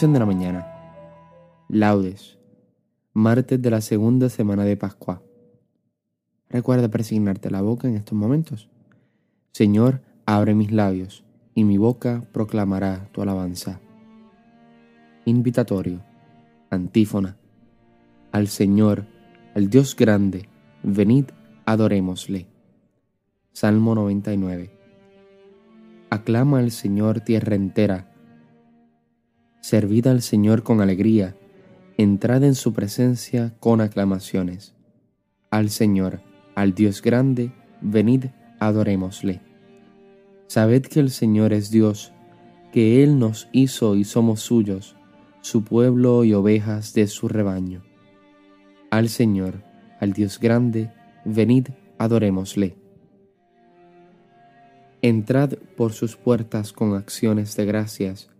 De la mañana. Laudes. Martes de la segunda semana de Pascua. Recuerda presignarte la boca en estos momentos. Señor, abre mis labios, y mi boca proclamará tu alabanza. Invitatorio. Antífona. Al Señor, al Dios grande, venid, adorémosle. Salmo 99. Aclama al Señor tierra entera Servid al Señor con alegría, entrad en su presencia con aclamaciones. Al Señor, al Dios grande, venid, adorémosle. Sabed que el Señor es Dios, que Él nos hizo y somos suyos, su pueblo y ovejas de su rebaño. Al Señor, al Dios grande, venid, adorémosle. Entrad por sus puertas con acciones de gracias,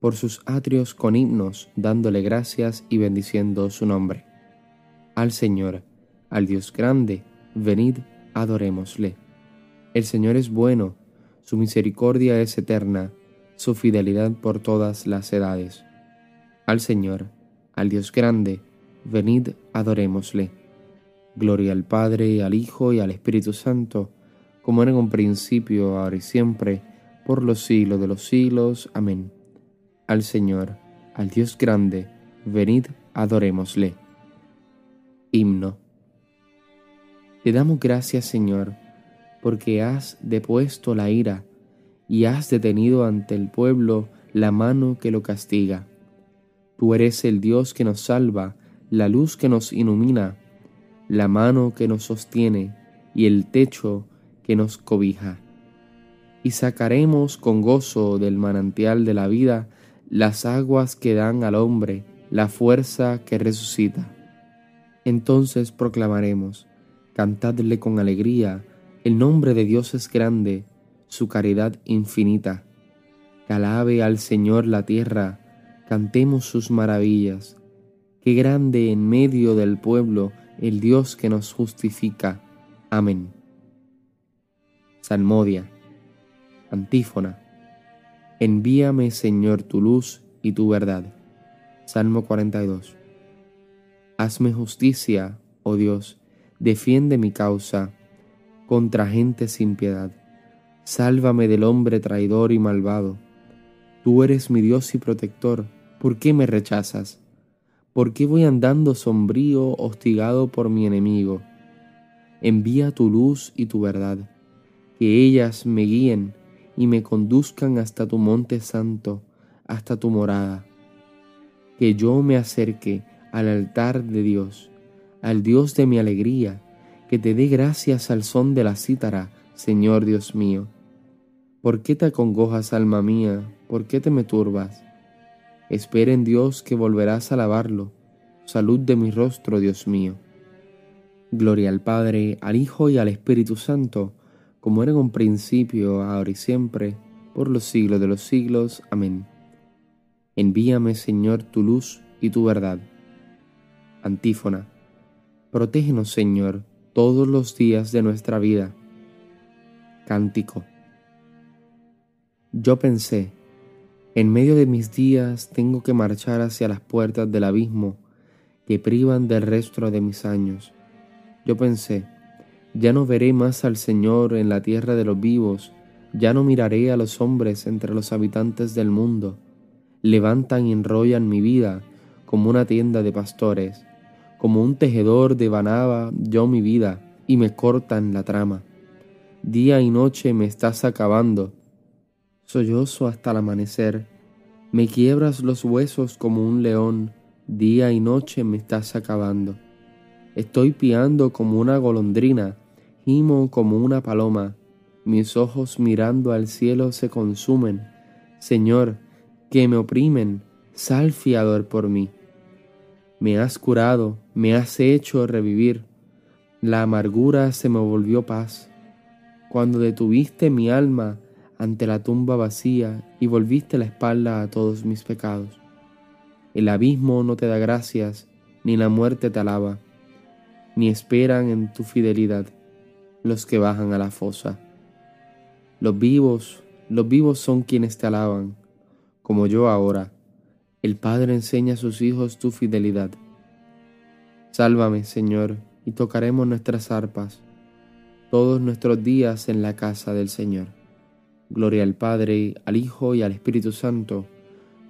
por sus atrios con himnos, dándole gracias y bendiciendo su nombre. Al Señor, al Dios grande, venid, adorémosle. El Señor es bueno, su misericordia es eterna, su fidelidad por todas las edades. Al Señor, al Dios grande, venid, adorémosle. Gloria al Padre, al Hijo y al Espíritu Santo, como era en un principio, ahora y siempre, por los siglos de los siglos. Amén al Señor, al Dios grande, venid, adorémosle. Himno. Te damos gracias, Señor, porque has depuesto la ira y has detenido ante el pueblo la mano que lo castiga. Tú eres el Dios que nos salva, la luz que nos ilumina, la mano que nos sostiene y el techo que nos cobija. Y sacaremos con gozo del manantial de la vida las aguas que dan al hombre la fuerza que resucita. Entonces proclamaremos, cantadle con alegría, el nombre de Dios es grande, su caridad infinita. Que alabe al Señor la tierra, cantemos sus maravillas. Qué grande en medio del pueblo el Dios que nos justifica. Amén. Salmodia. Antífona. Envíame, Señor, tu luz y tu verdad. Salmo 42. Hazme justicia, oh Dios, defiende mi causa contra gente sin piedad. Sálvame del hombre traidor y malvado. Tú eres mi Dios y protector, ¿por qué me rechazas? ¿Por qué voy andando sombrío, hostigado por mi enemigo? Envía tu luz y tu verdad, que ellas me guíen y me conduzcan hasta tu monte santo, hasta tu morada. Que yo me acerque al altar de Dios, al Dios de mi alegría, que te dé gracias al son de la cítara, Señor Dios mío. ¿Por qué te acongojas, alma mía? ¿Por qué te me turbas? Espera en Dios que volverás a alabarlo. Salud de mi rostro, Dios mío. Gloria al Padre, al Hijo y al Espíritu Santo, como era en un principio, ahora y siempre, por los siglos de los siglos. Amén. Envíame, Señor, tu luz y tu verdad. Antífona. Protégenos, Señor, todos los días de nuestra vida. Cántico. Yo pensé, en medio de mis días tengo que marchar hacia las puertas del abismo que privan del resto de mis años. Yo pensé, ya no veré más al Señor en la tierra de los vivos, ya no miraré a los hombres entre los habitantes del mundo. Levantan y enrollan mi vida como una tienda de pastores, como un tejedor devanaba yo mi vida y me cortan la trama. Día y noche me estás acabando, sollozo hasta el amanecer, me quiebras los huesos como un león, día y noche me estás acabando. Estoy piando como una golondrina, como una paloma, mis ojos mirando al cielo se consumen. Señor, que me oprimen, sal fiador por mí. Me has curado, me has hecho revivir, la amargura se me volvió paz. Cuando detuviste mi alma ante la tumba vacía y volviste la espalda a todos mis pecados. El abismo no te da gracias, ni la muerte te alaba, ni esperan en tu fidelidad los que bajan a la fosa. Los vivos, los vivos son quienes te alaban, como yo ahora. El Padre enseña a sus hijos tu fidelidad. Sálvame, Señor, y tocaremos nuestras arpas todos nuestros días en la casa del Señor. Gloria al Padre, al Hijo y al Espíritu Santo,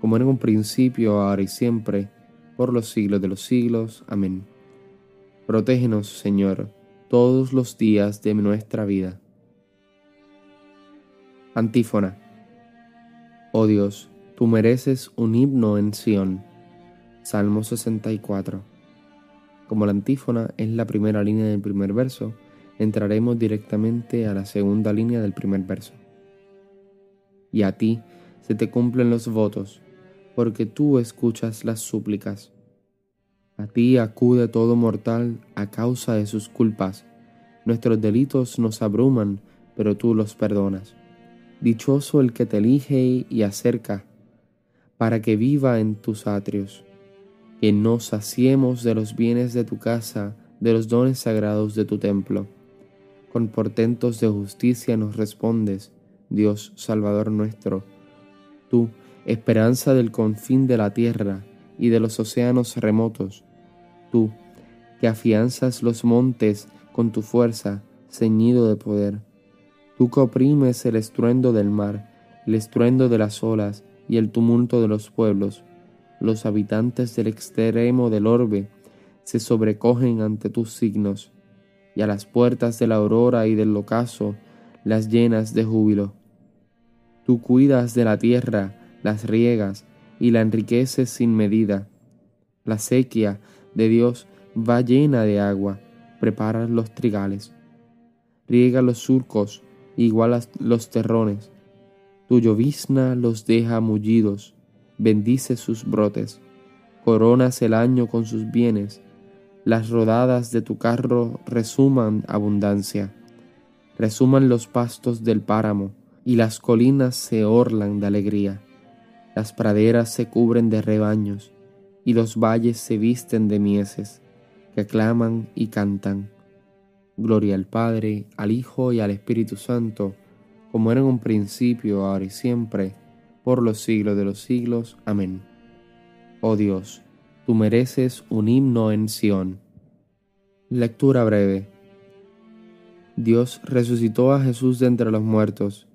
como en un principio, ahora y siempre, por los siglos de los siglos. Amén. Protégenos, Señor, todos los días de nuestra vida. Antífona. Oh Dios, tú mereces un himno en Sión. Salmo 64. Como la antífona es la primera línea del primer verso, entraremos directamente a la segunda línea del primer verso. Y a ti se te cumplen los votos, porque tú escuchas las súplicas. A ti acude todo mortal a causa de sus culpas. Nuestros delitos nos abruman, pero tú los perdonas. Dichoso el que te elige y acerca, para que viva en tus atrios. Que nos saciemos de los bienes de tu casa, de los dones sagrados de tu templo con portentos de justicia nos respondes, Dios Salvador nuestro. Tú, esperanza del confín de la tierra y de los océanos remotos. Tú, que afianzas los montes con tu fuerza, ceñido de poder. Tú que oprimes el estruendo del mar, el estruendo de las olas y el tumulto de los pueblos. Los habitantes del extremo del orbe se sobrecogen ante tus signos y a las puertas de la aurora y del ocaso las llenas de júbilo. Tú cuidas de la tierra, las riegas y la enriqueces sin medida. La sequía de Dios va llena de agua, preparas los trigales. Riega los surcos, igualas los terrones. Tu llovizna los deja mullidos, bendice sus brotes. Coronas el año con sus bienes, las rodadas de tu carro resuman abundancia, resuman los pastos del páramo, y las colinas se orlan de alegría. Las praderas se cubren de rebaños, y los valles se visten de mieses, que claman y cantan. Gloria al Padre, al Hijo y al Espíritu Santo, como era en un principio, ahora y siempre, por los siglos de los siglos. Amén. Oh Dios, Tú mereces un himno en Sión. Lectura breve. Dios resucitó a Jesús de entre los muertos,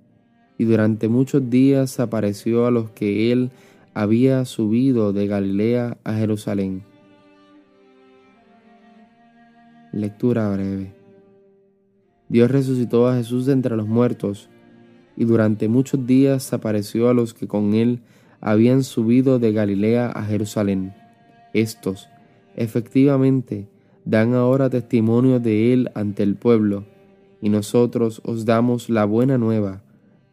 y durante muchos días apareció a los que él había subido de Galilea a Jerusalén. Lectura breve. Dios resucitó a Jesús de entre los muertos, y durante muchos días apareció a los que con él habían subido de Galilea a Jerusalén. Estos, efectivamente, dan ahora testimonio de Él ante el pueblo, y nosotros os damos la buena nueva,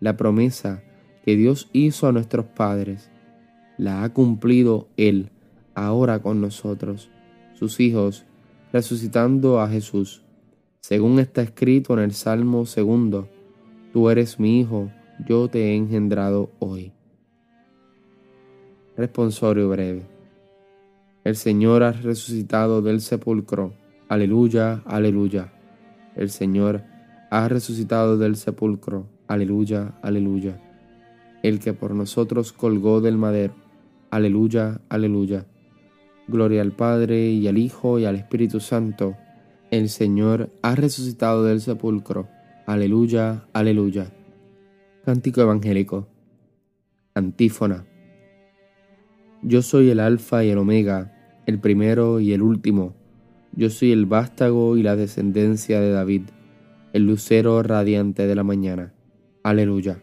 la promesa que Dios hizo a nuestros padres. La ha cumplido Él ahora con nosotros, sus hijos, resucitando a Jesús. Según está escrito en el Salmo segundo, Tú eres mi Hijo, yo te he engendrado hoy. Responsorio breve. El Señor ha resucitado del sepulcro. Aleluya, aleluya. El Señor ha resucitado del sepulcro. Aleluya, aleluya. El que por nosotros colgó del madero. Aleluya, aleluya. Gloria al Padre y al Hijo y al Espíritu Santo. El Señor ha resucitado del sepulcro. Aleluya, aleluya. Cántico Evangélico. Antífona. Yo soy el Alfa y el Omega, el primero y el último. Yo soy el vástago y la descendencia de David, el lucero radiante de la mañana. Aleluya.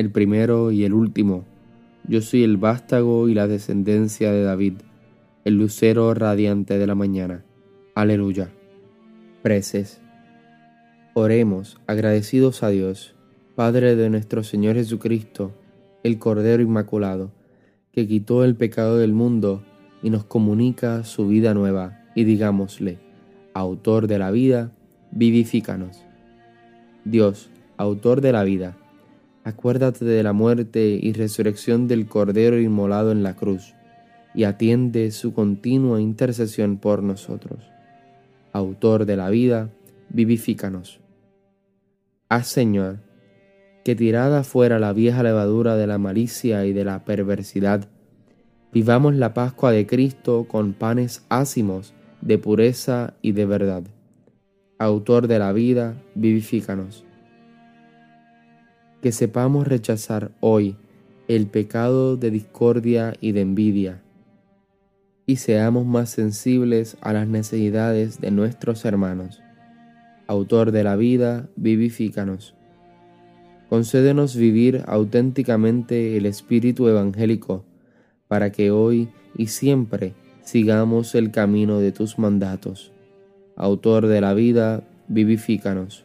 el primero y el último. Yo soy el vástago y la descendencia de David, el lucero radiante de la mañana. Aleluya. Preces. Oremos agradecidos a Dios, Padre de nuestro Señor Jesucristo, el Cordero Inmaculado que quitó el pecado del mundo y nos comunica su vida nueva, y digámosle, autor de la vida, vivifícanos. Dios, autor de la vida, acuérdate de la muerte y resurrección del Cordero inmolado en la cruz, y atiende su continua intercesión por nosotros. Autor de la vida, vivifícanos. Haz, Señor, que tirada fuera la vieja levadura de la malicia y de la perversidad, vivamos la Pascua de Cristo con panes ácimos de pureza y de verdad. Autor de la vida, vivifícanos. Que sepamos rechazar hoy el pecado de discordia y de envidia, y seamos más sensibles a las necesidades de nuestros hermanos. Autor de la vida, vivifícanos concédenos vivir auténticamente el espíritu evangélico, para que hoy y siempre sigamos el camino de tus mandatos. Autor de la vida, vivifícanos.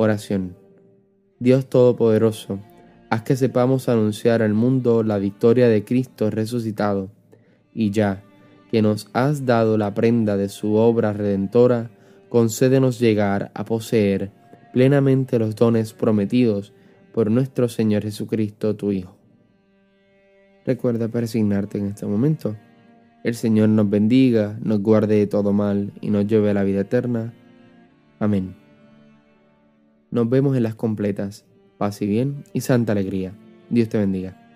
Oración. Dios Todopoderoso, haz que sepamos anunciar al mundo la victoria de Cristo resucitado, y ya que nos has dado la prenda de su obra redentora, concédenos llegar a poseer plenamente los dones prometidos por nuestro Señor Jesucristo, tu Hijo. Recuerda persignarte en este momento. El Señor nos bendiga, nos guarde de todo mal y nos lleve a la vida eterna. Amén. Nos vemos en las completas. Paz y bien y santa alegría. Dios te bendiga.